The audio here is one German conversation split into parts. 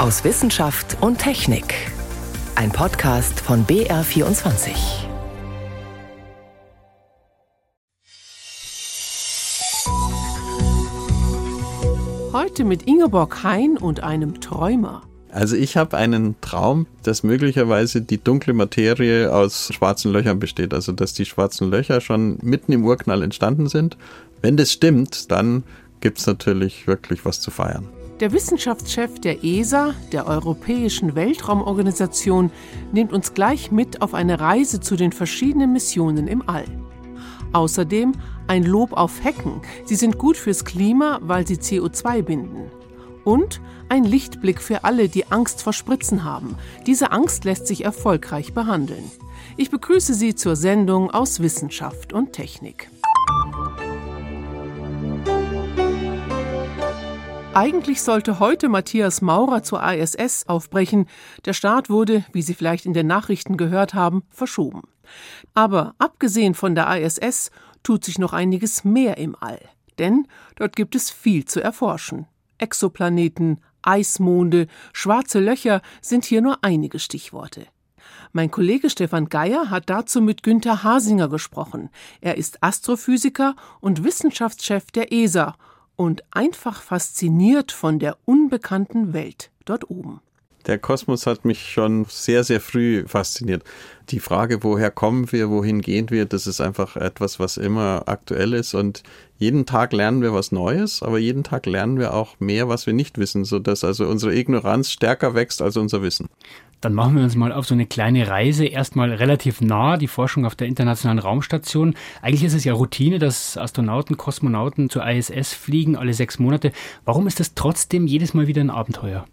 aus Wissenschaft und Technik. Ein Podcast von BR24. Heute mit Ingeborg Hein und einem Träumer. Also ich habe einen Traum, dass möglicherweise die dunkle Materie aus schwarzen Löchern besteht. Also dass die schwarzen Löcher schon mitten im Urknall entstanden sind. Wenn das stimmt, dann gibt es natürlich wirklich was zu feiern. Der Wissenschaftschef der ESA, der Europäischen Weltraumorganisation, nimmt uns gleich mit auf eine Reise zu den verschiedenen Missionen im All. Außerdem ein Lob auf Hecken. Sie sind gut fürs Klima, weil sie CO2 binden. Und ein Lichtblick für alle, die Angst vor Spritzen haben. Diese Angst lässt sich erfolgreich behandeln. Ich begrüße Sie zur Sendung aus Wissenschaft und Technik. Eigentlich sollte heute Matthias Maurer zur ISS aufbrechen. Der Start wurde, wie Sie vielleicht in den Nachrichten gehört haben, verschoben. Aber abgesehen von der ISS tut sich noch einiges mehr im All. Denn dort gibt es viel zu erforschen. Exoplaneten, Eismonde, schwarze Löcher sind hier nur einige Stichworte. Mein Kollege Stefan Geier hat dazu mit Günther Hasinger gesprochen. Er ist Astrophysiker und Wissenschaftschef der ESA und einfach fasziniert von der unbekannten Welt dort oben. Der Kosmos hat mich schon sehr, sehr früh fasziniert. Die Frage, woher kommen wir, wohin gehen wir, das ist einfach etwas, was immer aktuell ist. Und jeden Tag lernen wir was Neues, aber jeden Tag lernen wir auch mehr, was wir nicht wissen, sodass also unsere Ignoranz stärker wächst als unser Wissen. Dann machen wir uns mal auf so eine kleine Reise, erstmal relativ nah, die Forschung auf der Internationalen Raumstation. Eigentlich ist es ja Routine, dass Astronauten, Kosmonauten zur ISS fliegen, alle sechs Monate. Warum ist das trotzdem jedes Mal wieder ein Abenteuer?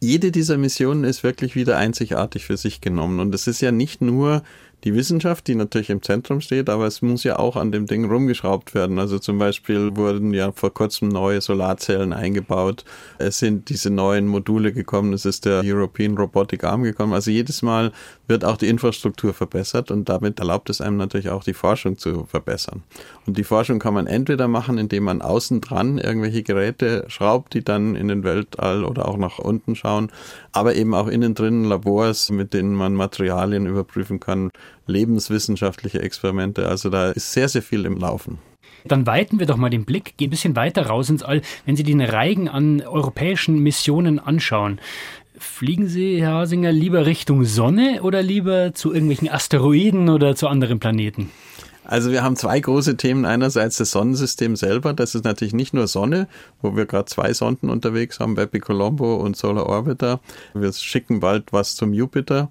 Jede dieser Missionen ist wirklich wieder einzigartig für sich genommen. Und es ist ja nicht nur die Wissenschaft, die natürlich im Zentrum steht, aber es muss ja auch an dem Ding rumgeschraubt werden. Also zum Beispiel wurden ja vor kurzem neue Solarzellen eingebaut. Es sind diese neuen Module gekommen. Es ist der European Robotic Arm gekommen. Also jedes Mal wird auch die Infrastruktur verbessert und damit erlaubt es einem natürlich auch die Forschung zu verbessern. Und die Forschung kann man entweder machen, indem man außen dran irgendwelche Geräte schraubt, die dann in den Weltall oder auch nach unten schauen, aber eben auch innen drin Labors, mit denen man Materialien überprüfen kann, lebenswissenschaftliche Experimente. Also da ist sehr, sehr viel im Laufen. Dann weiten wir doch mal den Blick, gehen ein bisschen weiter raus ins All. Wenn Sie den Reigen an europäischen Missionen anschauen, fliegen Sie, Herr Hasinger, lieber Richtung Sonne oder lieber zu irgendwelchen Asteroiden oder zu anderen Planeten? Also wir haben zwei große Themen. Einerseits das Sonnensystem selber. Das ist natürlich nicht nur Sonne, wo wir gerade zwei Sonden unterwegs haben, Bepi Colombo und Solar Orbiter. Wir schicken bald was zum Jupiter.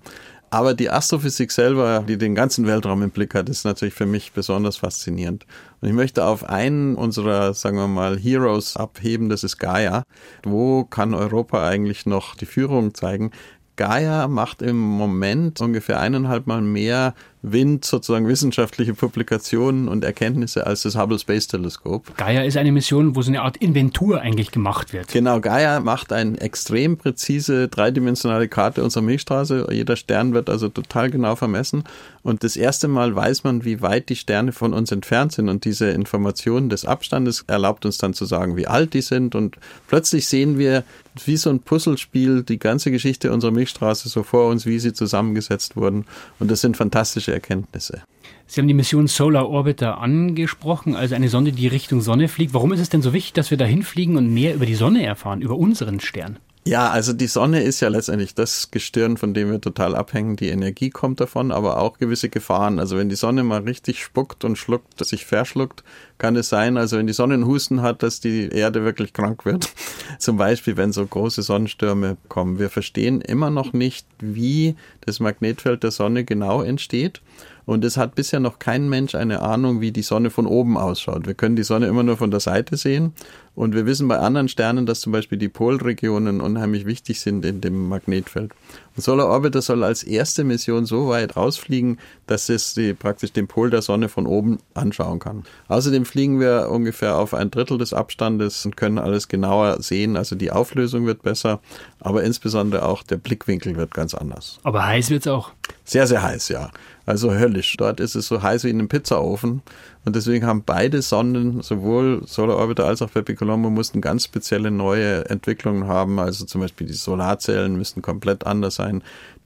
Aber die Astrophysik selber, die den ganzen Weltraum im Blick hat, ist natürlich für mich besonders faszinierend. Und ich möchte auf einen unserer, sagen wir mal, Heroes abheben, das ist Gaia. Wo kann Europa eigentlich noch die Führung zeigen? Gaia macht im Moment ungefähr eineinhalb Mal mehr Wind sozusagen wissenschaftliche Publikationen und Erkenntnisse als das Hubble Space Teleskop. Gaia ist eine Mission, wo so eine Art Inventur eigentlich gemacht wird. Genau, Gaia macht eine extrem präzise dreidimensionale Karte unserer Milchstraße. Jeder Stern wird also total genau vermessen. Und das erste Mal weiß man, wie weit die Sterne von uns entfernt sind. Und diese Information des Abstandes erlaubt uns dann zu sagen, wie alt die sind. Und plötzlich sehen wir, wie so ein Puzzlespiel, die ganze Geschichte unserer Milchstraße so vor uns, wie sie zusammengesetzt wurden. Und das sind fantastische Erkenntnisse. Sie haben die Mission Solar Orbiter angesprochen, also eine Sonde, die Richtung Sonne fliegt. Warum ist es denn so wichtig, dass wir dahin fliegen und mehr über die Sonne erfahren, über unseren Stern? Ja, also die Sonne ist ja letztendlich das Gestirn, von dem wir total abhängen. Die Energie kommt davon, aber auch gewisse Gefahren. Also wenn die Sonne mal richtig spuckt und schluckt, sich verschluckt, kann es sein, also wenn die Sonne einen Husten hat, dass die Erde wirklich krank wird. Zum Beispiel, wenn so große Sonnenstürme kommen. Wir verstehen immer noch nicht, wie das Magnetfeld der Sonne genau entsteht. Und es hat bisher noch kein Mensch eine Ahnung, wie die Sonne von oben ausschaut. Wir können die Sonne immer nur von der Seite sehen. Und wir wissen bei anderen Sternen, dass zum Beispiel die Polregionen unheimlich wichtig sind in dem Magnetfeld. Solar Orbiter soll als erste Mission so weit rausfliegen, dass es die, praktisch den Pol der Sonne von oben anschauen kann. Außerdem fliegen wir ungefähr auf ein Drittel des Abstandes und können alles genauer sehen. Also die Auflösung wird besser, aber insbesondere auch der Blickwinkel wird ganz anders. Aber heiß wird es auch. Sehr, sehr heiß, ja. Also höllisch. Dort ist es so heiß wie in einem Pizzaofen. Und deswegen haben beide Sonden, sowohl Solar Orbiter als auch Pepe Colombo, mussten ganz spezielle neue Entwicklungen haben. Also zum Beispiel die Solarzellen müssten komplett anders sein.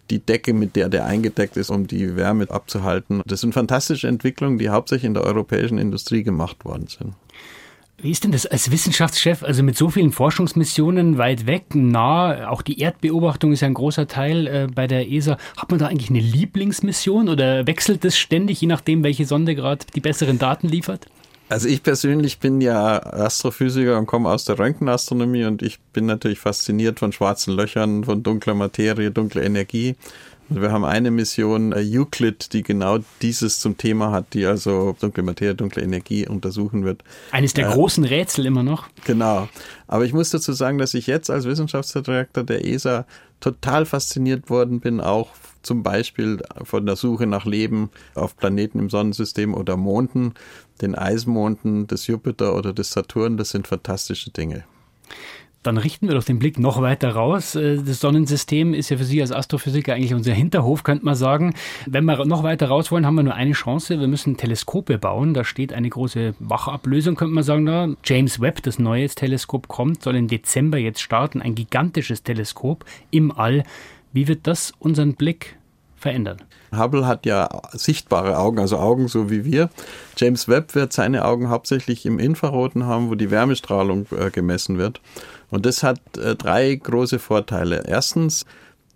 Die Decke, mit der der eingedeckt ist, um die Wärme abzuhalten. Das sind fantastische Entwicklungen, die hauptsächlich in der europäischen Industrie gemacht worden sind. Wie ist denn das als Wissenschaftschef, also mit so vielen Forschungsmissionen weit weg, nah, auch die Erdbeobachtung ist ja ein großer Teil äh, bei der ESA. Hat man da eigentlich eine Lieblingsmission oder wechselt das ständig, je nachdem, welche Sonde gerade die besseren Daten liefert? Also ich persönlich bin ja Astrophysiker und komme aus der Röntgenastronomie und ich bin natürlich fasziniert von schwarzen Löchern, von dunkler Materie, dunkler Energie. Wir haben eine Mission, äh, Euclid, die genau dieses zum Thema hat, die also dunkle Materie, dunkle Energie untersuchen wird. Eines der äh, großen Rätsel immer noch. Genau. Aber ich muss dazu sagen, dass ich jetzt als Wissenschaftsdirektor der ESA total fasziniert worden bin, auch zum Beispiel von der Suche nach Leben auf Planeten im Sonnensystem oder Monden, den Eismonden des Jupiter oder des Saturn. Das sind fantastische Dinge. Dann richten wir doch den Blick noch weiter raus. Äh, das Sonnensystem ist ja für Sie als Astrophysiker eigentlich unser Hinterhof, könnte man sagen. Wenn wir noch weiter raus wollen, haben wir nur eine Chance. Wir müssen Teleskope bauen. Da steht eine große Wachablösung, könnte man sagen. Da. James Webb, das neue Teleskop, kommt, soll im Dezember jetzt starten. Ein gigantisches Teleskop im All. Wie wird das unseren Blick verändern? Hubble hat ja sichtbare Augen, also Augen so wie wir. James Webb wird seine Augen hauptsächlich im Infraroten haben, wo die Wärmestrahlung äh, gemessen wird. Und das hat äh, drei große Vorteile. Erstens,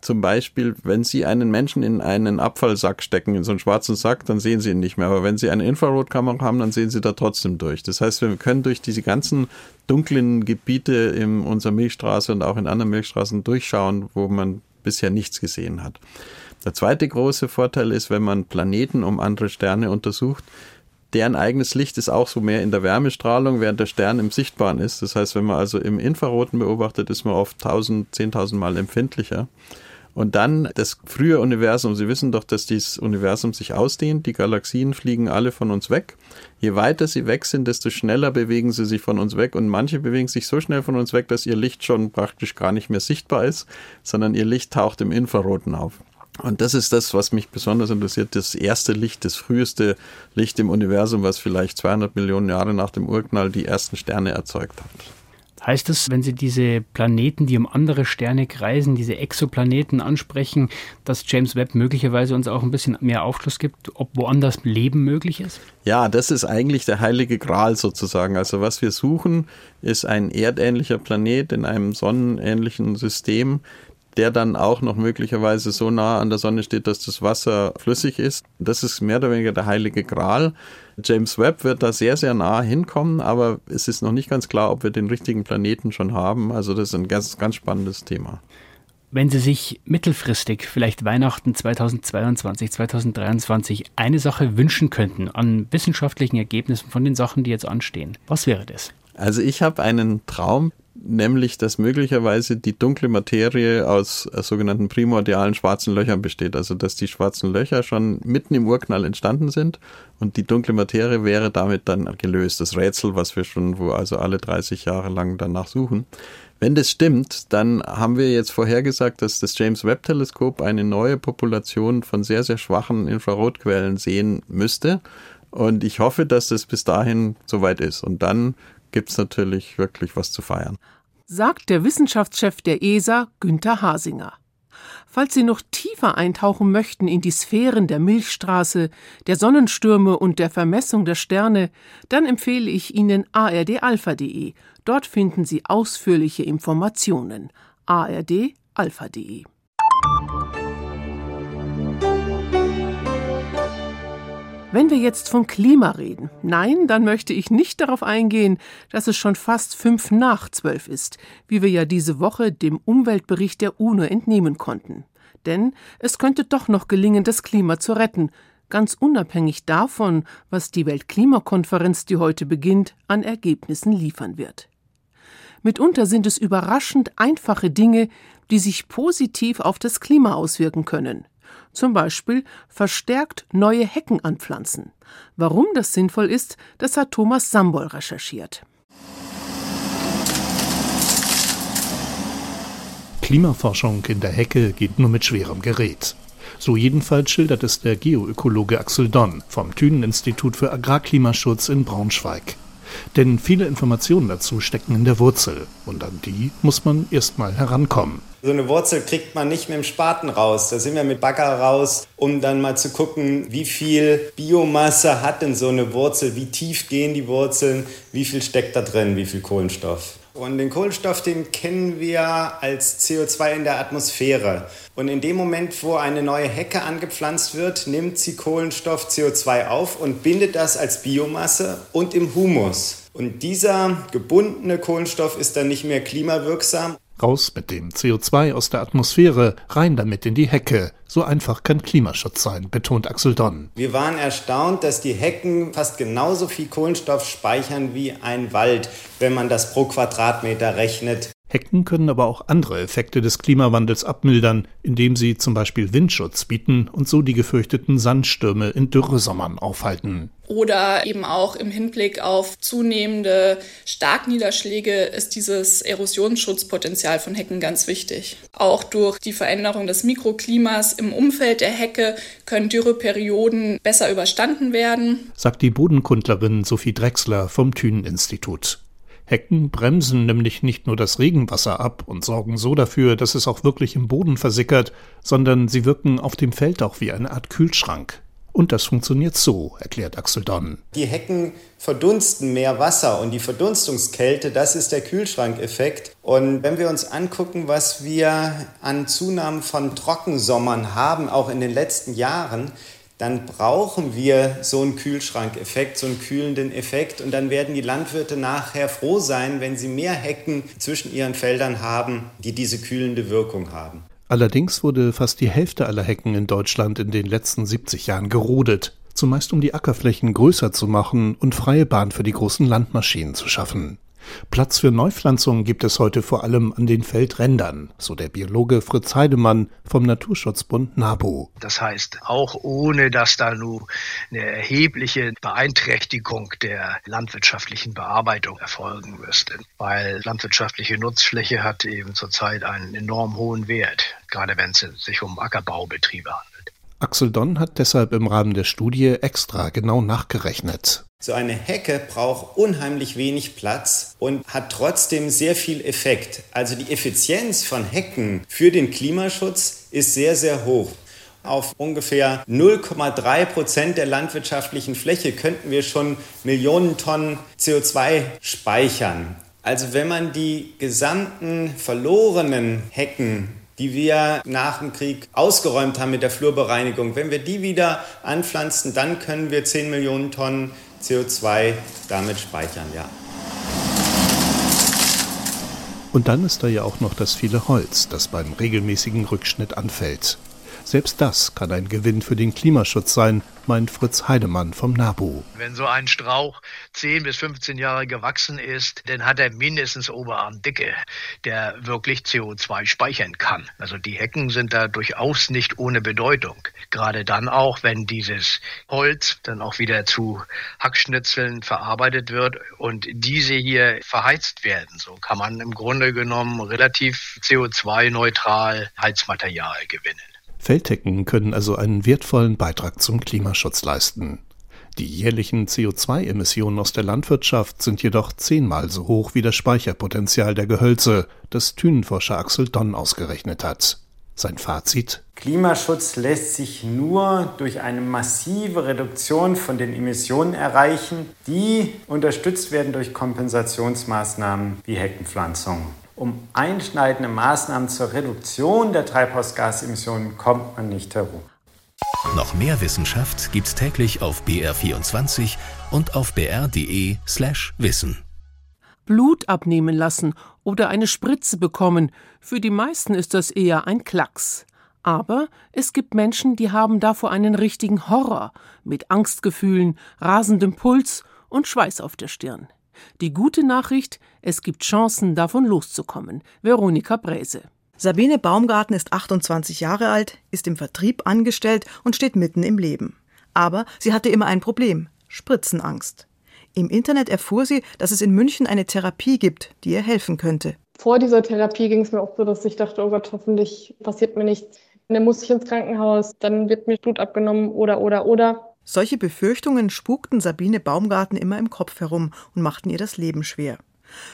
zum Beispiel, wenn Sie einen Menschen in einen Abfallsack stecken, in so einen schwarzen Sack, dann sehen Sie ihn nicht mehr. Aber wenn Sie eine Infrarotkamera haben, dann sehen Sie da trotzdem durch. Das heißt, wir können durch diese ganzen dunklen Gebiete in unserer Milchstraße und auch in anderen Milchstraßen durchschauen, wo man bisher nichts gesehen hat. Der zweite große Vorteil ist, wenn man Planeten um andere Sterne untersucht, deren eigenes Licht ist auch so mehr in der Wärmestrahlung, während der Stern im Sichtbaren ist. Das heißt, wenn man also im Infraroten beobachtet, ist man oft 1000, 10.000 Mal empfindlicher. Und dann das frühe Universum. Sie wissen doch, dass dieses Universum sich ausdehnt. Die Galaxien fliegen alle von uns weg. Je weiter sie weg sind, desto schneller bewegen sie sich von uns weg. Und manche bewegen sich so schnell von uns weg, dass ihr Licht schon praktisch gar nicht mehr sichtbar ist, sondern ihr Licht taucht im Infraroten auf. Und das ist das, was mich besonders interessiert, das erste Licht, das früheste Licht im Universum, was vielleicht 200 Millionen Jahre nach dem Urknall die ersten Sterne erzeugt hat. Heißt es, wenn Sie diese Planeten, die um andere Sterne kreisen, diese Exoplaneten ansprechen, dass James Webb möglicherweise uns auch ein bisschen mehr Aufschluss gibt, ob woanders Leben möglich ist? Ja, das ist eigentlich der heilige Gral sozusagen. Also was wir suchen, ist ein erdähnlicher Planet in einem sonnenähnlichen System, der dann auch noch möglicherweise so nah an der Sonne steht, dass das Wasser flüssig ist. Das ist mehr oder weniger der heilige Gral. James Webb wird da sehr, sehr nah hinkommen, aber es ist noch nicht ganz klar, ob wir den richtigen Planeten schon haben. Also das ist ein ganz, ganz spannendes Thema. Wenn Sie sich mittelfristig, vielleicht Weihnachten 2022, 2023, eine Sache wünschen könnten an wissenschaftlichen Ergebnissen von den Sachen, die jetzt anstehen, was wäre das? Also ich habe einen Traum, nämlich dass möglicherweise die dunkle Materie aus äh, sogenannten primordialen schwarzen Löchern besteht. Also dass die schwarzen Löcher schon mitten im Urknall entstanden sind und die dunkle Materie wäre damit dann gelöst. Das Rätsel, was wir schon wo also alle 30 Jahre lang danach suchen. Wenn das stimmt, dann haben wir jetzt vorhergesagt, dass das James Webb Teleskop eine neue Population von sehr, sehr schwachen Infrarotquellen sehen müsste. Und ich hoffe, dass das bis dahin soweit ist. Und dann gibt es natürlich wirklich was zu feiern. Sagt der Wissenschaftschef der ESA, Günther Hasinger. Falls Sie noch tiefer eintauchen möchten in die Sphären der Milchstraße, der Sonnenstürme und der Vermessung der Sterne, dann empfehle ich Ihnen ardalpha.de. Dort finden Sie ausführliche Informationen. ardalpha.de Wenn wir jetzt vom Klima reden, nein, dann möchte ich nicht darauf eingehen, dass es schon fast fünf nach zwölf ist, wie wir ja diese Woche dem Umweltbericht der UNO entnehmen konnten. Denn es könnte doch noch gelingen, das Klima zu retten, ganz unabhängig davon, was die Weltklimakonferenz, die heute beginnt, an Ergebnissen liefern wird. Mitunter sind es überraschend einfache Dinge, die sich positiv auf das Klima auswirken können. Zum Beispiel verstärkt neue Hecken anpflanzen. Warum das sinnvoll ist, das hat Thomas Sambol recherchiert. Klimaforschung in der Hecke geht nur mit schwerem Gerät. So jedenfalls schildert es der Geoökologe Axel Donn vom Thünen-Institut für Agrarklimaschutz in Braunschweig. Denn viele Informationen dazu stecken in der Wurzel und an die muss man erstmal herankommen. So eine Wurzel kriegt man nicht mit dem Spaten raus. Da sind wir mit Bagger raus, um dann mal zu gucken, wie viel Biomasse hat denn so eine Wurzel, wie tief gehen die Wurzeln, wie viel steckt da drin, wie viel Kohlenstoff. Und den Kohlenstoff, den kennen wir als CO2 in der Atmosphäre. Und in dem Moment, wo eine neue Hecke angepflanzt wird, nimmt sie Kohlenstoff CO2 auf und bindet das als Biomasse und im Humus. Und dieser gebundene Kohlenstoff ist dann nicht mehr klimawirksam Raus mit dem CO2 aus der Atmosphäre, rein damit in die Hecke. So einfach kann Klimaschutz sein, betont Axel Donn. Wir waren erstaunt, dass die Hecken fast genauso viel Kohlenstoff speichern wie ein Wald, wenn man das pro Quadratmeter rechnet. Hecken können aber auch andere Effekte des Klimawandels abmildern, indem sie zum Beispiel Windschutz bieten und so die gefürchteten Sandstürme in Dürresommern aufhalten. Oder eben auch im Hinblick auf zunehmende Starkniederschläge ist dieses Erosionsschutzpotenzial von Hecken ganz wichtig. Auch durch die Veränderung des Mikroklimas im Umfeld der Hecke können Dürreperioden besser überstanden werden, sagt die Bodenkundlerin Sophie Drexler vom Thünen-Institut. Hecken bremsen nämlich nicht nur das Regenwasser ab und sorgen so dafür, dass es auch wirklich im Boden versickert, sondern sie wirken auf dem Feld auch wie eine Art Kühlschrank. Und das funktioniert so, erklärt Axel Donn. Die Hecken verdunsten mehr Wasser und die Verdunstungskälte, das ist der Kühlschrankeffekt. Und wenn wir uns angucken, was wir an Zunahmen von Trockensommern haben, auch in den letzten Jahren, dann brauchen wir so einen Kühlschrankeffekt, so einen kühlenden Effekt. Und dann werden die Landwirte nachher froh sein, wenn sie mehr Hecken zwischen ihren Feldern haben, die diese kühlende Wirkung haben. Allerdings wurde fast die Hälfte aller Hecken in Deutschland in den letzten 70 Jahren gerodet, zumeist um die Ackerflächen größer zu machen und freie Bahn für die großen Landmaschinen zu schaffen. Platz für Neupflanzungen gibt es heute vor allem an den Feldrändern, so der Biologe Fritz Heidemann vom Naturschutzbund NABU. Das heißt, auch ohne dass da nun eine erhebliche Beeinträchtigung der landwirtschaftlichen Bearbeitung erfolgen müsste, weil landwirtschaftliche Nutzfläche hat eben zurzeit einen enorm hohen Wert, gerade wenn es sich um Ackerbaubetriebe handelt. Axel Donn hat deshalb im Rahmen der Studie extra genau nachgerechnet. So eine Hecke braucht unheimlich wenig Platz und hat trotzdem sehr viel Effekt. Also die Effizienz von Hecken für den Klimaschutz ist sehr, sehr hoch. Auf ungefähr 0,3 Prozent der landwirtschaftlichen Fläche könnten wir schon Millionen Tonnen CO2 speichern. Also wenn man die gesamten verlorenen Hecken die wir nach dem Krieg ausgeräumt haben mit der Flurbereinigung, wenn wir die wieder anpflanzen, dann können wir 10 Millionen Tonnen CO2 damit speichern, ja. Und dann ist da ja auch noch das viele Holz, das beim regelmäßigen Rückschnitt anfällt. Selbst das kann ein Gewinn für den Klimaschutz sein, meint Fritz Heidemann vom NABU. Wenn so ein Strauch 10 bis 15 Jahre gewachsen ist, dann hat er mindestens Oberarmdicke, der wirklich CO2 speichern kann. Also die Hecken sind da durchaus nicht ohne Bedeutung. Gerade dann auch, wenn dieses Holz dann auch wieder zu Hackschnitzeln verarbeitet wird und diese hier verheizt werden. So kann man im Grunde genommen relativ CO2-neutral Heizmaterial gewinnen. Feldhecken können also einen wertvollen Beitrag zum Klimaschutz leisten. Die jährlichen CO2-Emissionen aus der Landwirtschaft sind jedoch zehnmal so hoch wie das Speicherpotenzial der Gehölze, das Thünenforscher Axel Donn ausgerechnet hat. Sein Fazit? Klimaschutz lässt sich nur durch eine massive Reduktion von den Emissionen erreichen, die unterstützt werden durch Kompensationsmaßnahmen wie Heckenpflanzung. Um einschneidende Maßnahmen zur Reduktion der Treibhausgasemissionen kommt man nicht herum. Noch mehr Wissenschaft gibt's täglich auf BR24 und auf br.de/slash wissen. Blut abnehmen lassen oder eine Spritze bekommen, für die meisten ist das eher ein Klacks. Aber es gibt Menschen, die haben davor einen richtigen Horror, mit Angstgefühlen, rasendem Puls und Schweiß auf der Stirn. Die gute Nachricht, es gibt Chancen, davon loszukommen. Veronika Bräse. Sabine Baumgarten ist 28 Jahre alt, ist im Vertrieb angestellt und steht mitten im Leben. Aber sie hatte immer ein Problem: Spritzenangst. Im Internet erfuhr sie, dass es in München eine Therapie gibt, die ihr helfen könnte. Vor dieser Therapie ging es mir auch so, dass ich dachte, oh Gott, hoffentlich passiert mir nichts. dann muss ich ins Krankenhaus, dann wird mir Blut abgenommen oder, oder, oder. Solche Befürchtungen spukten Sabine Baumgarten immer im Kopf herum und machten ihr das Leben schwer.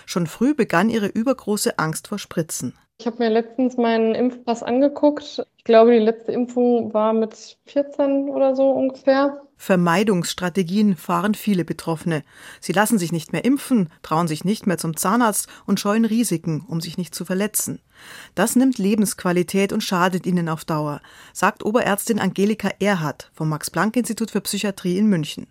Schon früh begann ihre übergroße Angst vor Spritzen. Ich habe mir letztens meinen Impfpass angeguckt. Ich glaube, die letzte Impfung war mit 14 oder so ungefähr. Vermeidungsstrategien fahren viele Betroffene. Sie lassen sich nicht mehr impfen, trauen sich nicht mehr zum Zahnarzt und scheuen Risiken, um sich nicht zu verletzen. Das nimmt Lebensqualität und schadet ihnen auf Dauer, sagt Oberärztin Angelika Erhardt vom Max-Planck-Institut für Psychiatrie in München.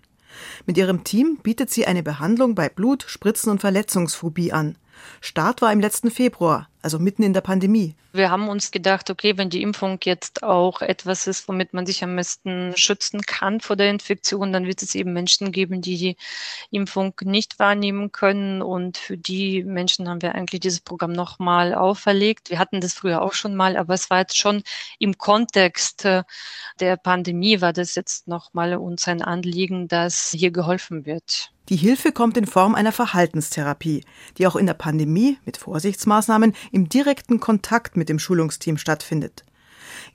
Mit ihrem Team bietet sie eine Behandlung bei Blut-, Spritzen- und Verletzungsphobie an. Start war im letzten Februar, also mitten in der Pandemie. Wir haben uns gedacht, okay, wenn die Impfung jetzt auch etwas ist, womit man sich am besten schützen kann vor der Infektion, dann wird es eben Menschen geben, die die Impfung nicht wahrnehmen können. Und für die Menschen haben wir eigentlich dieses Programm nochmal auferlegt. Wir hatten das früher auch schon mal, aber es war jetzt schon im Kontext äh, der Pandemie, war das jetzt nochmal uns ein Anliegen, dass hier geholfen wird. Die Hilfe kommt in Form einer Verhaltenstherapie, die auch in der Pandemie mit Vorsichtsmaßnahmen im direkten Kontakt mit dem Schulungsteam stattfindet.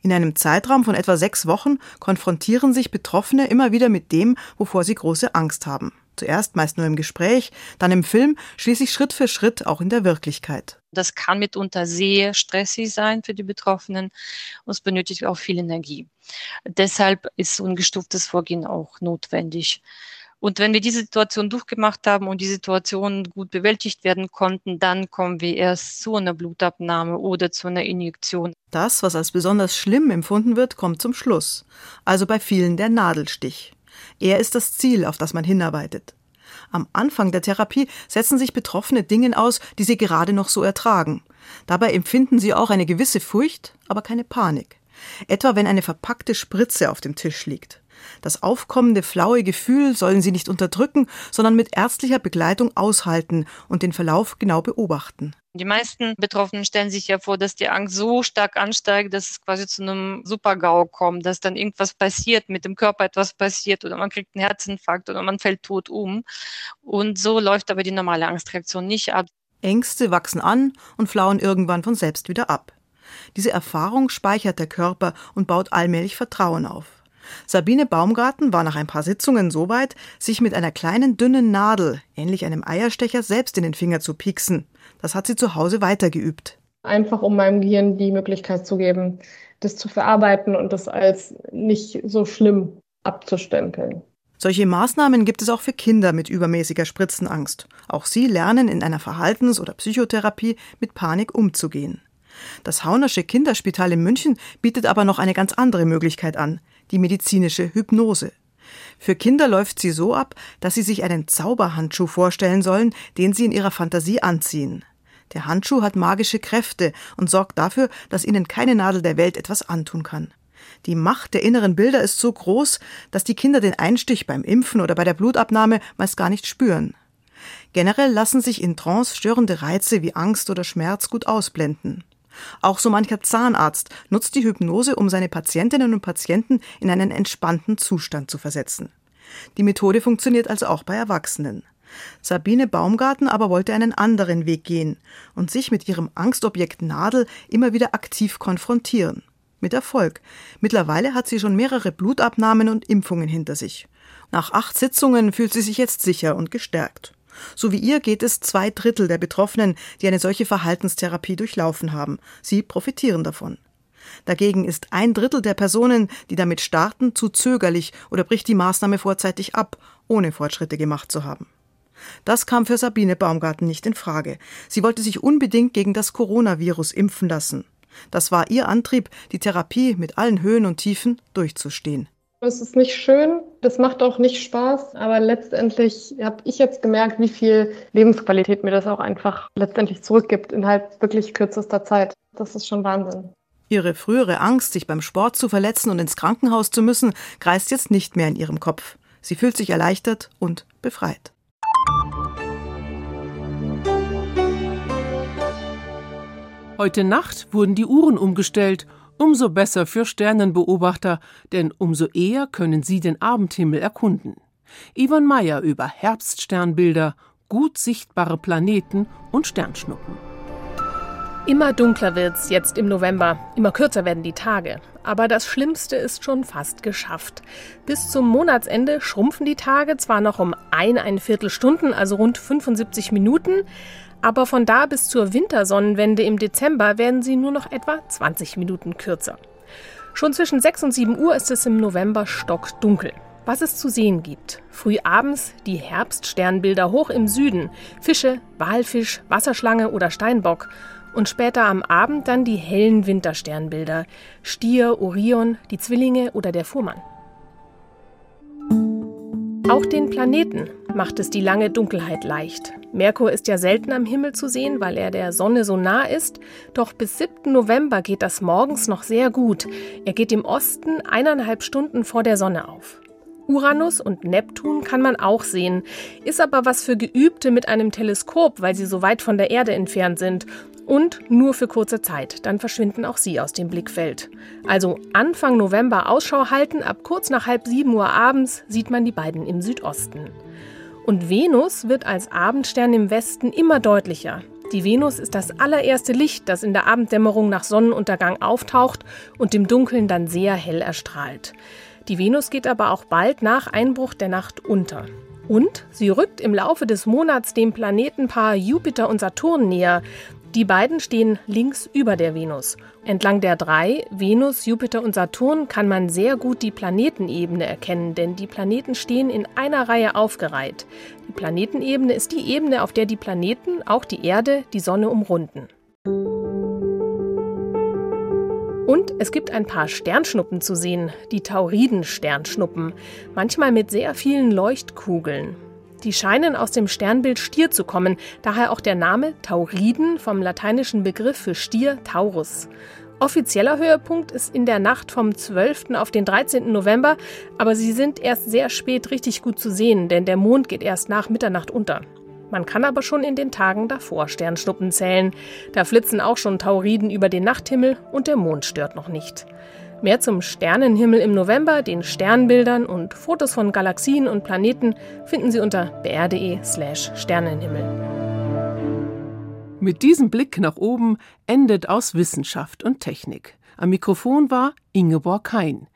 In einem Zeitraum von etwa sechs Wochen konfrontieren sich Betroffene immer wieder mit dem, wovor sie große Angst haben. Zuerst meist nur im Gespräch, dann im Film, schließlich Schritt für Schritt auch in der Wirklichkeit. Das kann mitunter sehr stressig sein für die Betroffenen und es benötigt auch viel Energie. Deshalb ist ungestuftes Vorgehen auch notwendig. Und wenn wir diese Situation durchgemacht haben und die Situation gut bewältigt werden konnten, dann kommen wir erst zu einer Blutabnahme oder zu einer Injektion. Das, was als besonders schlimm empfunden wird, kommt zum Schluss. Also bei vielen der Nadelstich. Er ist das Ziel, auf das man hinarbeitet. Am Anfang der Therapie setzen sich Betroffene Dingen aus, die sie gerade noch so ertragen. Dabei empfinden sie auch eine gewisse Furcht, aber keine Panik. Etwa wenn eine verpackte Spritze auf dem Tisch liegt. Das aufkommende flaue Gefühl sollen sie nicht unterdrücken, sondern mit ärztlicher Begleitung aushalten und den Verlauf genau beobachten. Die meisten Betroffenen stellen sich ja vor, dass die Angst so stark ansteigt, dass es quasi zu einem Supergau kommt, dass dann irgendwas passiert, mit dem Körper etwas passiert oder man kriegt einen Herzinfarkt oder man fällt tot um. Und so läuft aber die normale Angstreaktion nicht ab. Ängste wachsen an und flauen irgendwann von selbst wieder ab. Diese Erfahrung speichert der Körper und baut allmählich Vertrauen auf. Sabine Baumgarten war nach ein paar Sitzungen so weit, sich mit einer kleinen dünnen Nadel, ähnlich einem Eierstecher, selbst in den Finger zu pieksen. Das hat sie zu Hause weitergeübt. Einfach um meinem Gehirn die Möglichkeit zu geben, das zu verarbeiten und das als nicht so schlimm abzustempeln. Solche Maßnahmen gibt es auch für Kinder mit übermäßiger Spritzenangst. Auch sie lernen in einer Verhaltens- oder Psychotherapie mit Panik umzugehen. Das Haunersche Kinderspital in München bietet aber noch eine ganz andere Möglichkeit an die medizinische Hypnose. Für Kinder läuft sie so ab, dass sie sich einen Zauberhandschuh vorstellen sollen, den sie in ihrer Fantasie anziehen. Der Handschuh hat magische Kräfte und sorgt dafür, dass ihnen keine Nadel der Welt etwas antun kann. Die Macht der inneren Bilder ist so groß, dass die Kinder den Einstich beim Impfen oder bei der Blutabnahme meist gar nicht spüren. Generell lassen sich in Trance störende Reize wie Angst oder Schmerz gut ausblenden. Auch so mancher Zahnarzt nutzt die Hypnose, um seine Patientinnen und Patienten in einen entspannten Zustand zu versetzen. Die Methode funktioniert also auch bei Erwachsenen. Sabine Baumgarten aber wollte einen anderen Weg gehen und sich mit ihrem Angstobjekt Nadel immer wieder aktiv konfrontieren. Mit Erfolg. Mittlerweile hat sie schon mehrere Blutabnahmen und Impfungen hinter sich. Nach acht Sitzungen fühlt sie sich jetzt sicher und gestärkt. So wie ihr geht es zwei Drittel der Betroffenen, die eine solche Verhaltenstherapie durchlaufen haben. Sie profitieren davon. Dagegen ist ein Drittel der Personen, die damit starten, zu zögerlich oder bricht die Maßnahme vorzeitig ab, ohne Fortschritte gemacht zu haben. Das kam für Sabine Baumgarten nicht in Frage. Sie wollte sich unbedingt gegen das Coronavirus impfen lassen. Das war ihr Antrieb, die Therapie mit allen Höhen und Tiefen durchzustehen. Es ist nicht schön, das macht auch nicht Spaß, aber letztendlich habe ich jetzt gemerkt, wie viel Lebensqualität mir das auch einfach letztendlich zurückgibt innerhalb wirklich kürzester Zeit. Das ist schon Wahnsinn. Ihre frühere Angst, sich beim Sport zu verletzen und ins Krankenhaus zu müssen, kreist jetzt nicht mehr in ihrem Kopf. Sie fühlt sich erleichtert und befreit. Heute Nacht wurden die Uhren umgestellt Umso besser für Sternenbeobachter, denn umso eher können sie den Abendhimmel erkunden. Ivan Meyer über Herbststernbilder, gut sichtbare Planeten und Sternschnuppen. Immer dunkler wird's jetzt im November, immer kürzer werden die Tage. Aber das Schlimmste ist schon fast geschafft. Bis zum Monatsende schrumpfen die Tage zwar noch um ein, ein Viertelstunden, also rund 75 Minuten, aber von da bis zur Wintersonnenwende im Dezember werden sie nur noch etwa 20 Minuten kürzer. Schon zwischen 6 und 7 Uhr ist es im November stockdunkel. Was es zu sehen gibt. Früh abends die Herbststernbilder hoch im Süden. Fische, Walfisch, Wasserschlange oder Steinbock und später am Abend dann die hellen Wintersternbilder Stier, Orion, die Zwillinge oder der Fuhrmann. Auch den Planeten macht es die lange Dunkelheit leicht. Merkur ist ja selten am Himmel zu sehen, weil er der Sonne so nah ist. Doch bis 7. November geht das morgens noch sehr gut. Er geht im Osten eineinhalb Stunden vor der Sonne auf. Uranus und Neptun kann man auch sehen, ist aber was für Geübte mit einem Teleskop, weil sie so weit von der Erde entfernt sind und nur für kurze Zeit, dann verschwinden auch sie aus dem Blickfeld. Also Anfang November Ausschau halten, ab kurz nach halb sieben Uhr abends sieht man die beiden im Südosten. Und Venus wird als Abendstern im Westen immer deutlicher. Die Venus ist das allererste Licht, das in der Abenddämmerung nach Sonnenuntergang auftaucht und im Dunkeln dann sehr hell erstrahlt. Die Venus geht aber auch bald nach Einbruch der Nacht unter. Und sie rückt im Laufe des Monats dem Planetenpaar Jupiter und Saturn näher. Die beiden stehen links über der Venus. Entlang der drei, Venus, Jupiter und Saturn, kann man sehr gut die Planetenebene erkennen, denn die Planeten stehen in einer Reihe aufgereiht. Die Planetenebene ist die Ebene, auf der die Planeten, auch die Erde, die Sonne umrunden. Und es gibt ein paar Sternschnuppen zu sehen, die Tauriden-Sternschnuppen, manchmal mit sehr vielen Leuchtkugeln. Die scheinen aus dem Sternbild Stier zu kommen, daher auch der Name Tauriden vom lateinischen Begriff für Stier Taurus. Offizieller Höhepunkt ist in der Nacht vom 12. auf den 13. November, aber sie sind erst sehr spät richtig gut zu sehen, denn der Mond geht erst nach Mitternacht unter. Man kann aber schon in den Tagen davor Sternschnuppen zählen. Da flitzen auch schon Tauriden über den Nachthimmel und der Mond stört noch nicht. Mehr zum Sternenhimmel im November, den Sternbildern und Fotos von Galaxien und Planeten finden Sie unter br.de/slash Sternenhimmel. Mit diesem Blick nach oben endet aus Wissenschaft und Technik. Am Mikrofon war Ingeborg Hein.